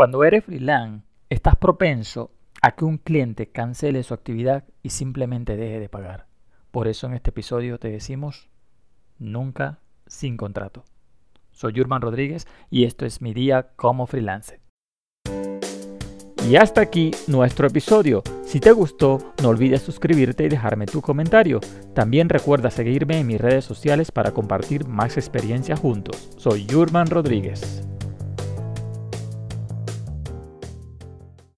Cuando eres freelance, estás propenso a que un cliente cancele su actividad y simplemente deje de pagar. Por eso en este episodio te decimos nunca sin contrato. Soy Yurman Rodríguez y esto es mi día como freelance. Y hasta aquí nuestro episodio. Si te gustó, no olvides suscribirte y dejarme tu comentario. También recuerda seguirme en mis redes sociales para compartir más experiencias juntos. Soy Yurman Rodríguez.